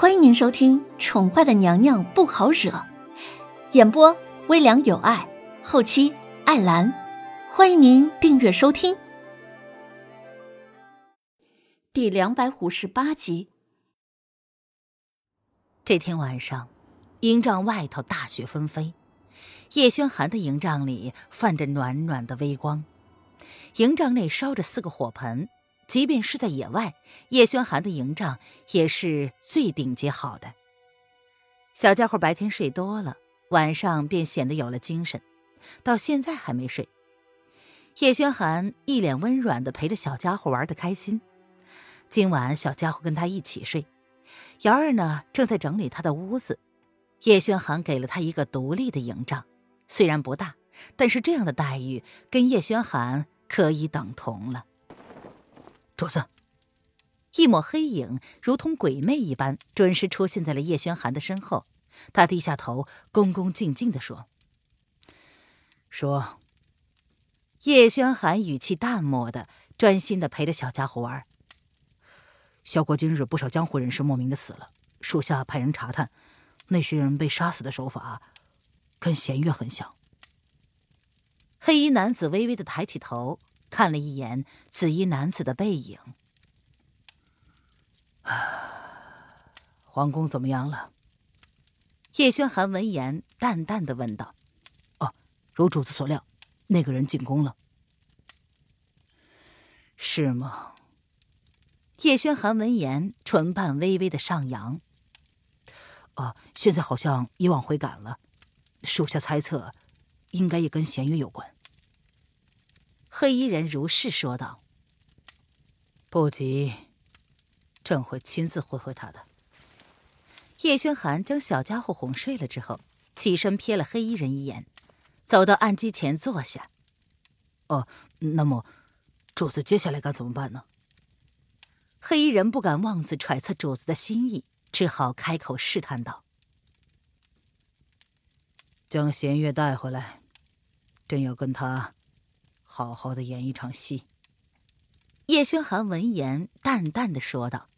欢迎您收听《宠坏的娘娘不好惹》，演播微凉有爱，后期艾兰。欢迎您订阅收听。第两百五十八集。这天晚上，营帐外头大雪纷飞，叶轩寒的营帐里泛着暖暖的微光，营帐内烧着四个火盆。即便是在野外，叶轩寒的营帐也是最顶级好的。小家伙白天睡多了，晚上便显得有了精神，到现在还没睡。叶轩寒一脸温软的陪着小家伙玩的开心。今晚小家伙跟他一起睡，瑶儿呢正在整理他的屋子。叶轩寒给了他一个独立的营帐，虽然不大，但是这样的待遇跟叶轩寒可以等同了。主子，一抹黑影如同鬼魅一般，准时出现在了叶轩寒的身后。他低下头，恭恭敬敬地说：“说。”叶轩寒语气淡漠的，专心的陪着小家伙玩。萧国今日不少江湖人士莫名的死了，属下派人查探，那些人被杀死的手法，跟弦月很像。黑衣男子微微的抬起头。看了一眼紫衣男子的背影，皇宫怎么样了？叶轩寒闻言淡淡的问道：“哦，如主子所料，那个人进宫了。”是吗？叶轩寒闻言唇瓣微微的上扬。啊，现在好像也往回赶了，属下猜测，应该也跟弦月有关。黑衣人如是说道：“不急，朕会亲自会会他的。”叶轩寒将小家伙哄睡了之后，起身瞥了黑衣人一眼，走到案几前坐下。“哦，那么，主子接下来该怎么办呢？”黑衣人不敢妄自揣测主子的心意，只好开口试探道：“将弦月带回来，朕要跟他。”好好的演一场戏。叶轩寒闻言，淡淡的说道：“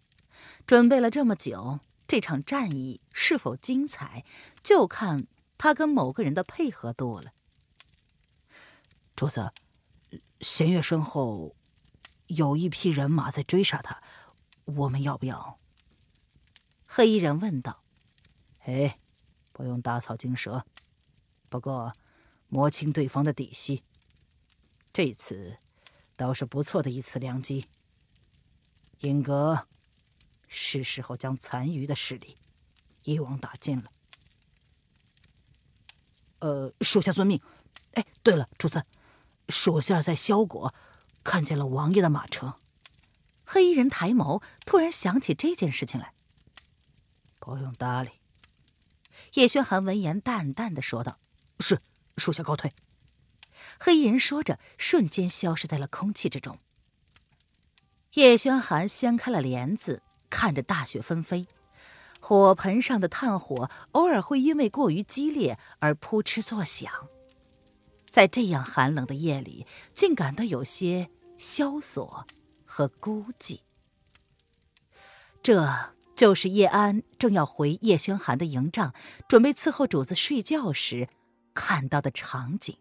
准备了这么久，这场战役是否精彩，就看他跟某个人的配合度了。”主子，弦月身后有一批人马在追杀他，我们要不要？黑衣人问道。“哎，不用打草惊蛇，不过摸清对方的底细。”这次倒是不错的一次良机，英格，是时候将残余的势力一网打尽了。呃，属下遵命。哎，对了，主子，属下在萧国看见了王爷的马车。黑衣人抬眸，突然想起这件事情来。不用搭理。叶轩寒闻言淡淡的说道：“是，属下告退。”黑衣人说着，瞬间消失在了空气之中。叶轩寒掀开了帘子，看着大雪纷飞，火盆上的炭火偶尔会因为过于激烈而扑哧作响，在这样寒冷的夜里，竟感到有些萧索和孤寂。这就是叶安正要回叶轩寒的营帐，准备伺候主子睡觉时看到的场景。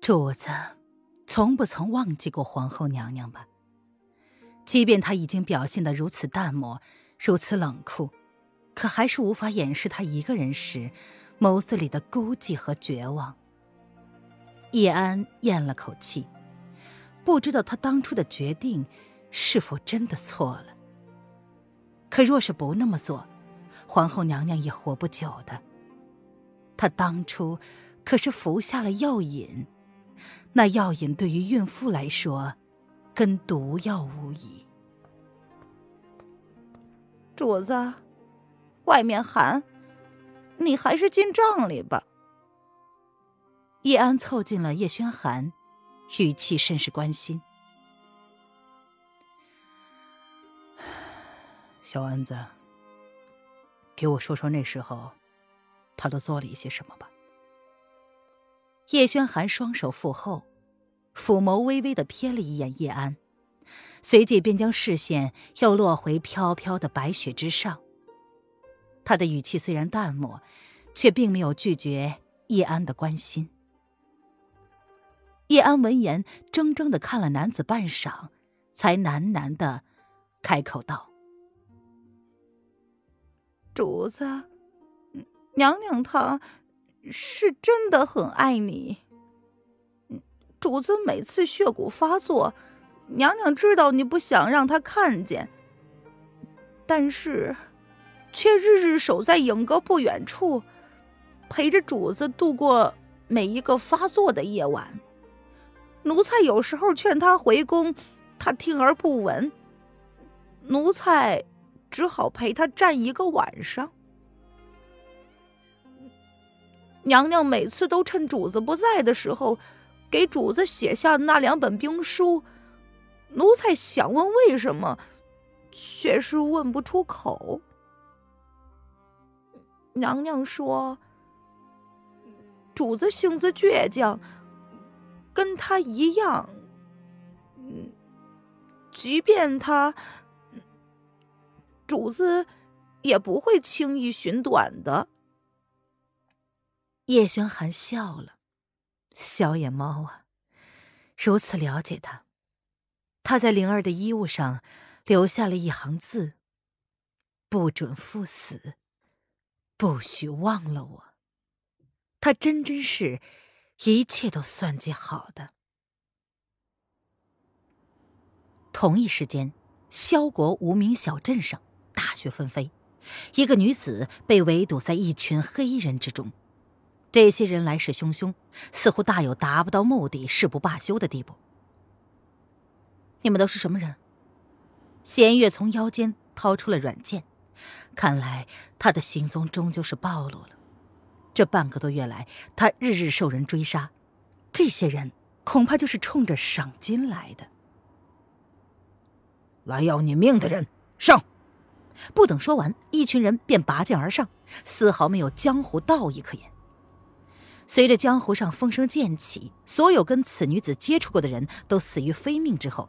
主子，从不曾忘记过皇后娘娘吧？即便她已经表现得如此淡漠，如此冷酷，可还是无法掩饰她一个人时眸子里的孤寂和绝望。叶安咽了口气，不知道他当初的决定是否真的错了。可若是不那么做，皇后娘娘也活不久的。她当初可是服下了药引。那药引对于孕妇来说，跟毒药无疑。主子，外面寒，你还是进帐里吧。叶安凑近了叶轩寒，语气甚是关心。小安子，给我说说那时候，他都做了一些什么吧。叶轩寒双手负后，抚眸微微的瞥了一眼叶安，随即便将视线又落回飘飘的白雪之上，他的语气虽然淡漠，却并没有拒绝叶安的关心。叶安闻言，怔怔的看了男子半晌，才喃喃的开口道：“主子，娘娘她是真的很爱你。主子每次血骨发作，娘娘知道你不想让她看见，但是。”却日日守在影阁不远处，陪着主子度过每一个发作的夜晚。奴才有时候劝他回宫，他听而不闻。奴才只好陪他站一个晚上。娘娘每次都趁主子不在的时候，给主子写下那两本兵书。奴才想问为什么，却是问不出口。娘娘说：“主子性子倔强，跟他一样。嗯，即便他，主子也不会轻易寻短的。”叶轩寒笑了，小野猫啊，如此了解他。他在灵儿的衣物上留下了一行字：“不准赴死。”不许忘了我。他真真是，一切都算计好的。同一时间，萧国无名小镇上大雪纷飞，一个女子被围堵在一群黑衣人之中。这些人来势汹汹，似乎大有达不到目的誓不罢休的地步。你们都是什么人？弦月从腰间掏出了软剑。看来他的行踪终究是暴露了。这半个多月来，他日日受人追杀，这些人恐怕就是冲着赏金来的。来要你命的人上！不等说完，一群人便拔剑而上，丝毫没有江湖道义可言。随着江湖上风声渐起，所有跟此女子接触过的人都死于非命之后，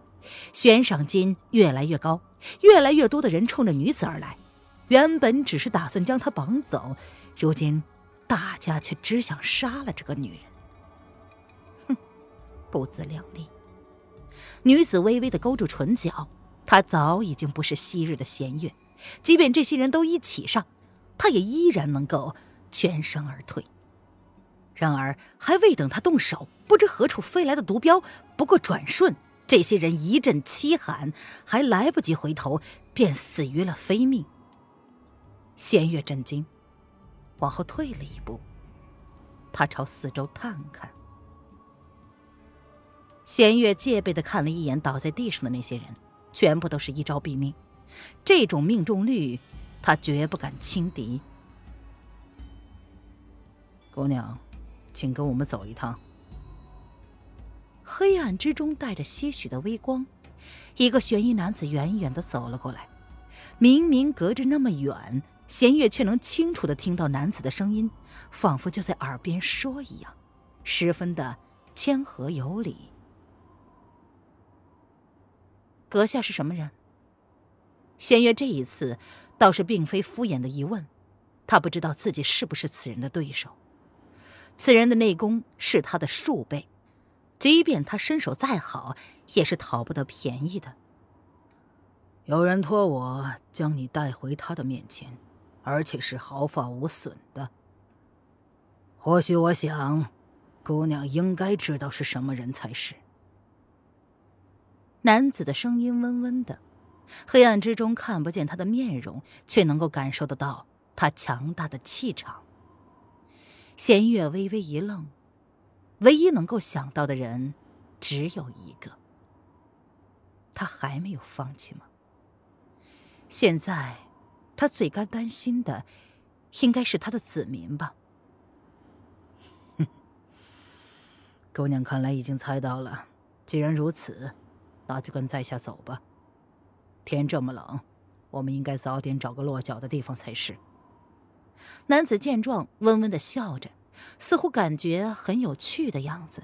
悬赏金越来越高，越来越多的人冲着女子而来。原本只是打算将她绑走，如今大家却只想杀了这个女人。哼，不自量力！女子微微的勾住唇角，她早已经不是昔日的弦月，即便这些人都一起上，她也依然能够全身而退。然而还未等他动手，不知何处飞来的毒镖，不过转瞬，这些人一阵凄喊，还来不及回头，便死于了非命。弦月震惊，往后退了一步。他朝四周探看。弦月戒备的看了一眼倒在地上的那些人，全部都是一招毙命。这种命中率，他绝不敢轻敌。姑娘，请跟我们走一趟。黑暗之中带着些许的微光，一个悬疑男子远远的走了过来。明明隔着那么远。弦月却能清楚的听到男子的声音，仿佛就在耳边说一样，十分的谦和有礼。阁下是什么人？弦月这一次倒是并非敷衍的疑问，他不知道自己是不是此人的对手。此人的内功是他的数倍，即便他身手再好，也是讨不得便宜的。有人托我将你带回他的面前。而且是毫发无损的。或许我想，姑娘应该知道是什么人才是。男子的声音温温的，黑暗之中看不见他的面容，却能够感受得到他强大的气场。弦月微微一愣，唯一能够想到的人只有一个。他还没有放弃吗？现在。他最该担心的，应该是他的子民吧。哼，姑娘看来已经猜到了。既然如此，那就跟在下走吧。天这么冷，我们应该早点找个落脚的地方才是。男子见状，温温的笑着，似乎感觉很有趣的样子。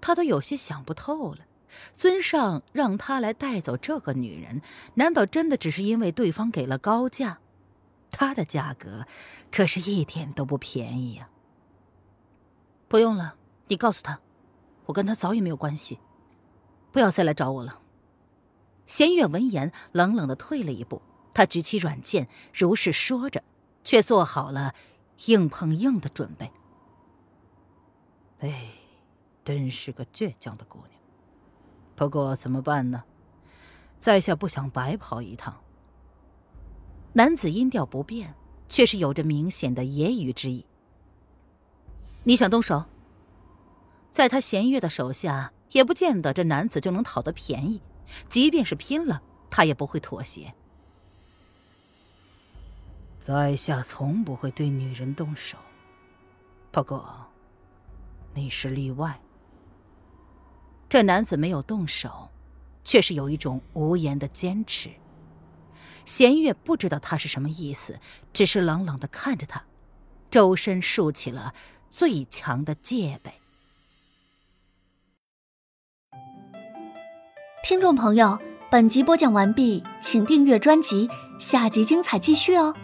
他都有些想不透了。尊上让他来带走这个女人，难道真的只是因为对方给了高价？他的价格可是一点都不便宜呀。不用了，你告诉他，我跟他早已没有关系，不要再来找我了。弦月闻言，冷冷的退了一步。他举起软剑，如是说着，却做好了硬碰硬的准备。哎，真是个倔强的姑娘。不过怎么办呢？在下不想白跑一趟。男子音调不变，却是有着明显的揶揄之意。你想动手？在他弦月的手下，也不见得这男子就能讨得便宜。即便是拼了，他也不会妥协。在下从不会对女人动手，不过，你是例外。这男子没有动手，却是有一种无言的坚持。弦月不知道他是什么意思，只是冷冷的看着他，周身竖起了最强的戒备。听众朋友，本集播讲完毕，请订阅专辑，下集精彩继续哦。